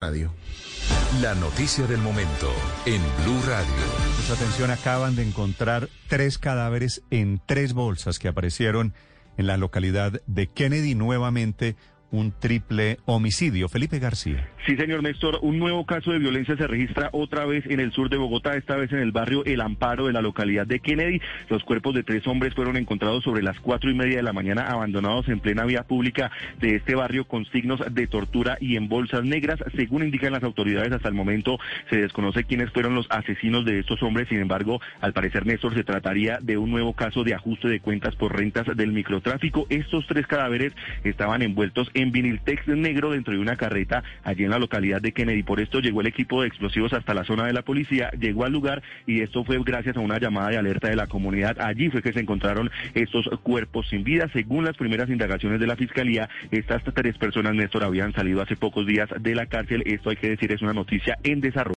Radio. La noticia del momento en Blue Radio. Mucha atención, acaban de encontrar tres cadáveres en tres bolsas que aparecieron en la localidad de Kennedy nuevamente un triple homicidio. Felipe García. Sí, señor Néstor, un nuevo caso de violencia se registra otra vez en el sur de Bogotá, esta vez en el barrio El Amparo de la localidad de Kennedy. Los cuerpos de tres hombres fueron encontrados sobre las cuatro y media de la mañana, abandonados en plena vía pública de este barrio con signos de tortura y en bolsas negras. Según indican las autoridades, hasta el momento se desconoce quiénes fueron los asesinos de estos hombres. Sin embargo, al parecer, Néstor, se trataría de un nuevo caso de ajuste de cuentas por rentas del microtráfico. Estos tres cadáveres estaban envueltos en viniltex negro dentro de una carreta allí en la localidad de Kennedy. Por esto llegó el equipo de explosivos hasta la zona de la policía, llegó al lugar y esto fue gracias a una llamada de alerta de la comunidad. Allí fue que se encontraron estos cuerpos sin vida. Según las primeras indagaciones de la fiscalía, estas tres personas, Néstor, habían salido hace pocos días de la cárcel. Esto hay que decir es una noticia en desarrollo.